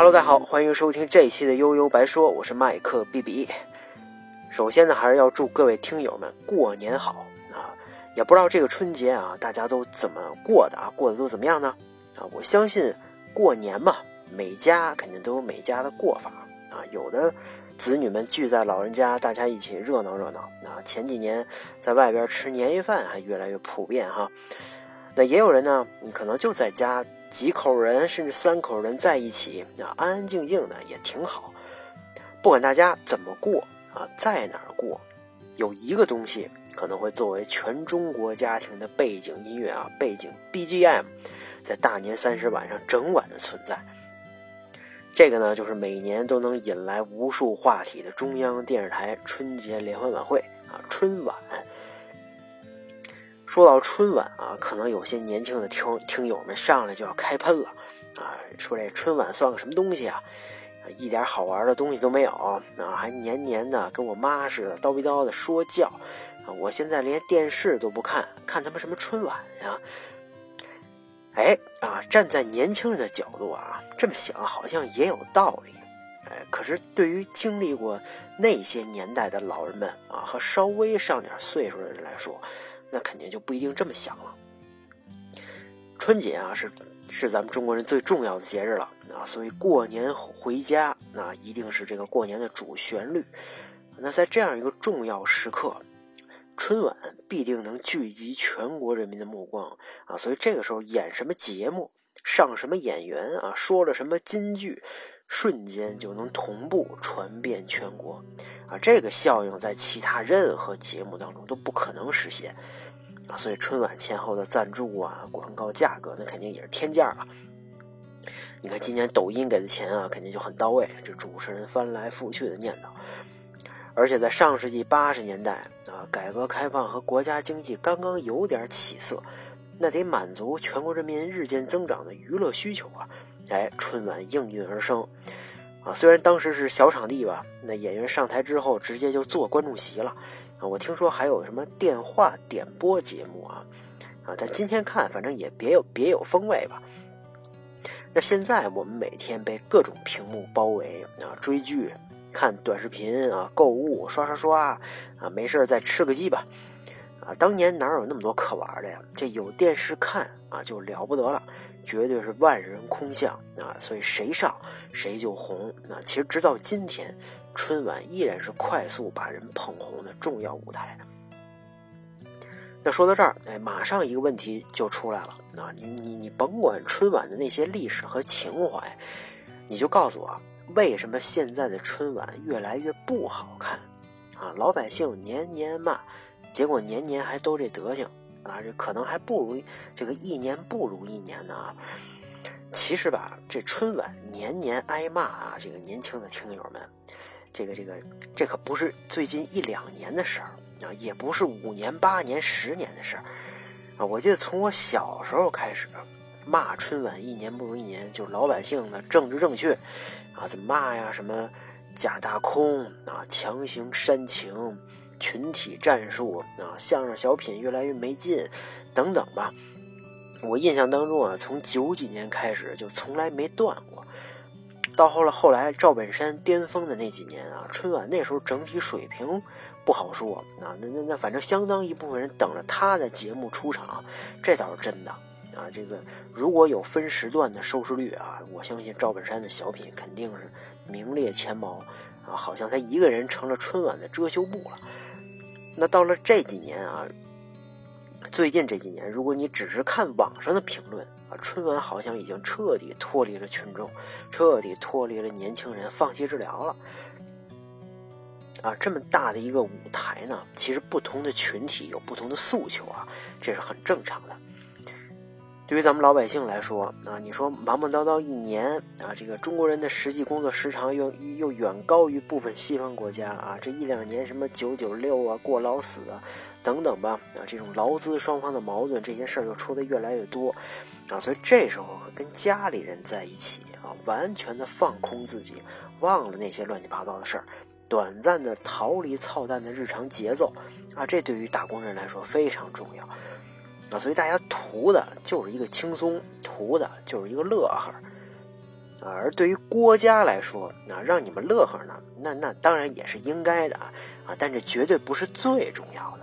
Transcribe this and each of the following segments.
Hello，大家好，欢迎收听这一期的悠悠白说，我是麦克 B B。首先呢，还是要祝各位听友们过年好啊！也不知道这个春节啊，大家都怎么过的啊？过得都怎么样呢？啊，我相信过年嘛，每家肯定都有每家的过法啊。有的子女们聚在老人家，大家一起热闹热闹啊。前几年在外边吃年夜饭还越来越普遍哈。那也有人呢，你可能就在家。几口人甚至三口人在一起，啊，安安静静的也挺好。不管大家怎么过啊，在哪儿过，有一个东西可能会作为全中国家庭的背景音乐啊，背景 BGM，在大年三十晚上整晚的存在。这个呢，就是每年都能引来无数话题的中央电视台春节联欢晚会啊，春晚。说到春晚啊，可能有些年轻的听听友们上来就要开喷了，啊，说这春晚算个什么东西啊，一点好玩的东西都没有，啊，还年年的跟我妈似的叨逼叨的说教，啊，我现在连电视都不看，看他妈什么春晚呀？哎，啊，站在年轻人的角度啊，这么想好像也有道理，哎，可是对于经历过那些年代的老人们啊，和稍微上点岁数的人来说。那肯定就不一定这么想了。春节啊，是是咱们中国人最重要的节日了啊，所以过年回家那一定是这个过年的主旋律。那在这样一个重要时刻，春晚必定能聚集全国人民的目光啊，所以这个时候演什么节目，上什么演员啊，说了什么金句，瞬间就能同步传遍全国。啊，这个效应在其他任何节目当中都不可能实现，啊，所以春晚前后的赞助啊、广告价格那肯定也是天价了。你看今年抖音给的钱啊，肯定就很到位，这主持人翻来覆去的念叨。而且在上世纪八十年代啊，改革开放和国家经济刚刚有点起色，那得满足全国人民日渐增长的娱乐需求啊，哎，春晚应运而生。啊，虽然当时是小场地吧，那演员上台之后直接就坐观众席了。啊，我听说还有什么电话点播节目啊，啊，但今天看反正也别有别有风味吧。那现在我们每天被各种屏幕包围啊，追剧、看短视频啊、购物、刷刷刷啊，没事再吃个鸡吧。当年哪有那么多可玩的呀？这有电视看啊，就了不得了，绝对是万人空巷啊！所以谁上谁就红。那其实直到今天，春晚依然是快速把人捧红的重要舞台。那说到这儿，哎，马上一个问题就出来了啊！你你你甭管春晚的那些历史和情怀，你就告诉我，为什么现在的春晚越来越不好看啊？老百姓年年骂。结果年年还都这德行啊，这可能还不如这个一年不如一年呢。其实吧，这春晚年年挨骂啊，这个年轻的听友们，这个这个这可不是最近一两年的事儿啊，也不是五年八年十年的事儿啊。我记得从我小时候开始骂春晚一年不如一年，就是老百姓的政治正确啊，怎么骂呀？什么假大空啊，强行煽情。群体战术啊，相声小品越来越没劲，等等吧。我印象当中啊，从九几年开始就从来没断过。到后来，后来赵本山巅峰的那几年啊，春晚那时候整体水平不好说啊。那那那，反正相当一部分人等着他的节目出场，这倒是真的啊。这个如果有分时段的收视率啊，我相信赵本山的小品肯定是名列前茅啊。好像他一个人成了春晚的遮羞布了。那到了这几年啊，最近这几年，如果你只是看网上的评论啊，春晚好像已经彻底脱离了群众，彻底脱离了年轻人，放弃治疗了。啊，这么大的一个舞台呢，其实不同的群体有不同的诉求啊，这是很正常的。对于咱们老百姓来说啊，你说忙忙叨叨一年啊，这个中国人的实际工作时长又又远高于部分西方国家啊，这一两年什么九九六啊、过劳死啊等等吧啊，这种劳资双方的矛盾，这些事儿又出的越来越多啊，所以这时候跟家里人在一起啊，完全的放空自己，忘了那些乱七八糟的事儿，短暂的逃离操蛋的日常节奏啊，这对于打工人来说非常重要。啊，所以大家图的就是一个轻松，图的就是一个乐呵，而对于国家来说，啊，让你们乐呵呢，那那当然也是应该的啊，啊，但这绝对不是最重要的。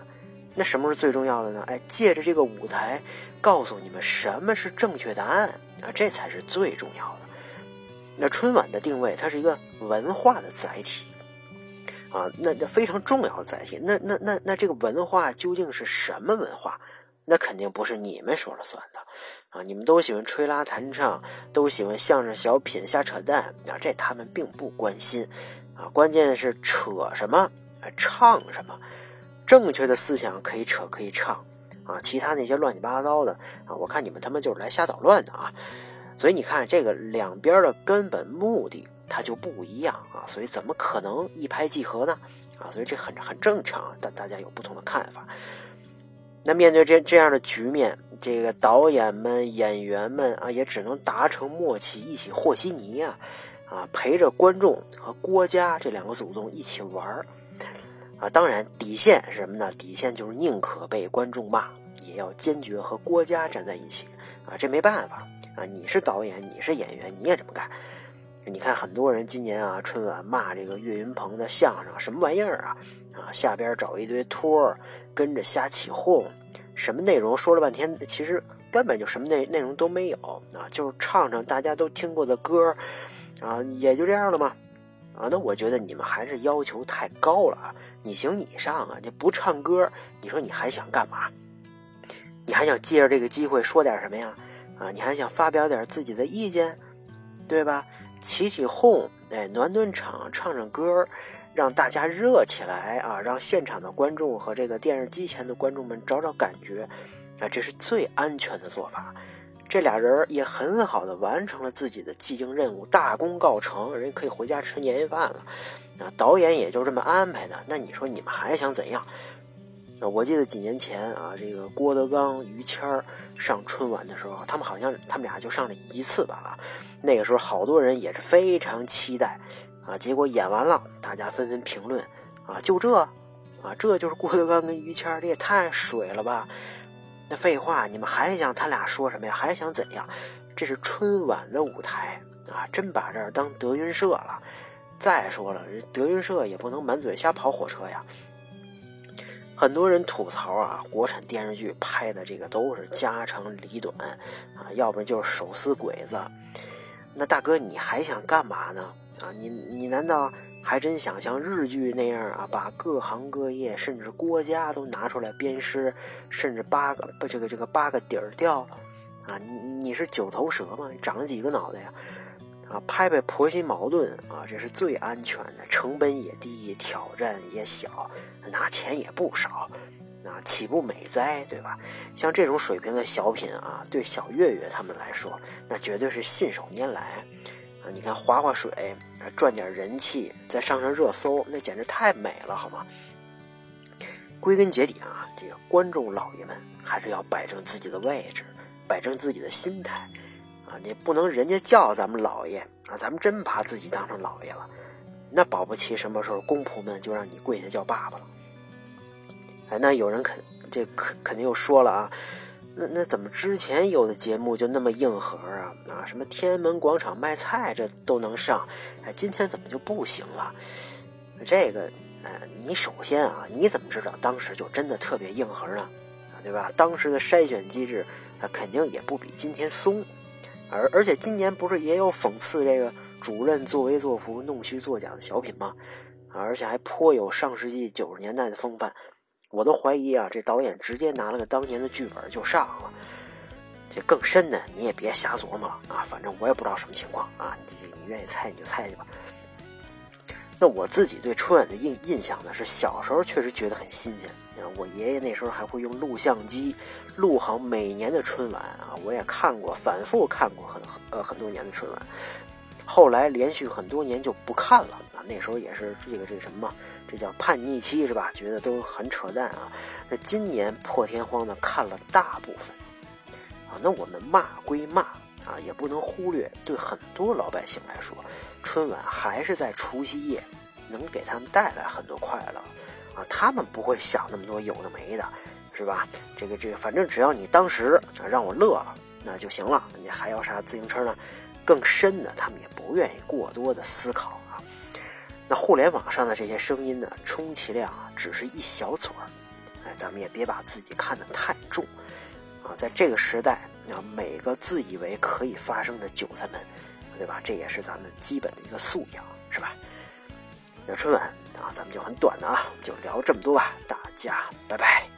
那什么是最重要的呢？哎，借着这个舞台，告诉你们什么是正确答案啊，这才是最重要的。那春晚的定位，它是一个文化的载体啊，那那非常重要的载体。那那那那这个文化究竟是什么文化？那肯定不是你们说了算的啊！你们都喜欢吹拉弹唱，都喜欢相声小品瞎扯淡啊，这他们并不关心啊。关键是扯什么，唱什么，正确的思想可以扯可以唱啊，其他那些乱七八糟的啊，我看你们他妈就是来瞎捣乱的啊！所以你看这个两边的根本目的它就不一样啊，所以怎么可能一拍即合呢？啊，所以这很很正常，但大家有不同的看法。那面对这这样的局面，这个导演们、演员们啊，也只能达成默契，一起和稀泥啊，啊，陪着观众和郭家这两个祖宗一起玩儿啊。当然，底线是什么呢？底线就是宁可被观众骂，也要坚决和郭家站在一起啊。这没办法啊，你是导演，你是演员，你也这么干。你看，很多人今年啊，春晚骂这个岳云鹏的相声什么玩意儿啊？啊，下边找一堆托儿跟着瞎起哄，什么内容说了半天，其实根本就什么内内容都没有啊，就是唱唱大家都听过的歌啊，也就这样了嘛。啊，那我觉得你们还是要求太高了啊！你行你上啊，你不唱歌，你说你还想干嘛？你还想借着这个机会说点什么呀？啊，你还想发表点自己的意见，对吧？起起哄，哎，暖暖场，唱唱歌，让大家热起来啊！让现场的观众和这个电视机前的观众们找找感觉，啊，这是最安全的做法。这俩人也很好的完成了自己的既定任务，大功告成，人可以回家吃年夜饭了。啊，导演也就这么安排的。那你说你们还想怎样？我记得几年前啊，这个郭德纲、于谦儿上春晚的时候，他们好像他们俩就上了一次吧啊。那个时候好多人也是非常期待啊，结果演完了，大家纷纷评论啊，就这啊，这就是郭德纲跟于谦儿，这也太水了吧？那废话，你们还想他俩说什么呀？还想怎样？这是春晚的舞台啊，真把这儿当德云社了。再说了，德云社也不能满嘴瞎跑火车呀。很多人吐槽啊，国产电视剧拍的这个都是家长里短啊，要不然就是手撕鬼子。那大哥，你还想干嘛呢？啊，你你难道还真想像日剧那样啊，把各行各业甚至国家都拿出来鞭尸，甚至八个不这个这个八个底儿掉啊？你你是九头蛇吗？长了几个脑袋呀？拍拍婆媳矛盾啊，这是最安全的，成本也低，挑战也小，拿钱也不少，啊，岂不美哉，对吧？像这种水平的小品啊，对小岳岳他们来说，那绝对是信手拈来啊！你看划划水，赚点人气，再上上热搜，那简直太美了，好吗？归根结底啊，这个观众老爷们还是要摆正自己的位置，摆正自己的心态。啊，你不能人家叫咱们老爷啊，咱们真把自己当成老爷了，那保不齐什么时候公仆们就让你跪下叫爸爸了。哎，那有人肯这肯肯定又说了啊，那那怎么之前有的节目就那么硬核啊啊？什么天安门广场卖菜这都能上，哎，今天怎么就不行了？这个，呃，你首先啊，你怎么知道当时就真的特别硬核呢？对吧？当时的筛选机制啊，肯定也不比今天松。而而且今年不是也有讽刺这个主任作威作福、弄虚作假的小品吗？而且还颇有上世纪九十年代的风范。我都怀疑啊，这导演直接拿了个当年的剧本就上了。这更深的你也别瞎琢磨了啊！反正我也不知道什么情况啊！你你愿意猜你就猜去吧。那我自己对春晚的印印象呢，是小时候确实觉得很新鲜啊。我爷爷那时候还会用录像机录好每年的春晚啊，我也看过，反复看过很很呃很多年的春晚。后来连续很多年就不看了啊，那时候也是这个这个什么，这叫叛逆期是吧？觉得都很扯淡啊。那今年破天荒的看了大部分啊，那我们骂归骂啊，也不能忽略对很多老百姓来说，春晚还是在除夕夜能给他们带来很多快乐。啊，他们不会想那么多有的没的，是吧？这个这个，反正只要你当时啊让我乐了，那就行了。你还要啥自行车呢？更深的，他们也不愿意过多的思考啊。那互联网上的这些声音呢，充其量啊只是一小撮儿，哎，咱们也别把自己看得太重啊。在这个时代，啊，每个自以为可以发生的韭菜们，对吧？这也是咱们基本的一个素养，是吧？那春晚啊，咱们就很短的啊，就聊这么多吧，大家拜拜。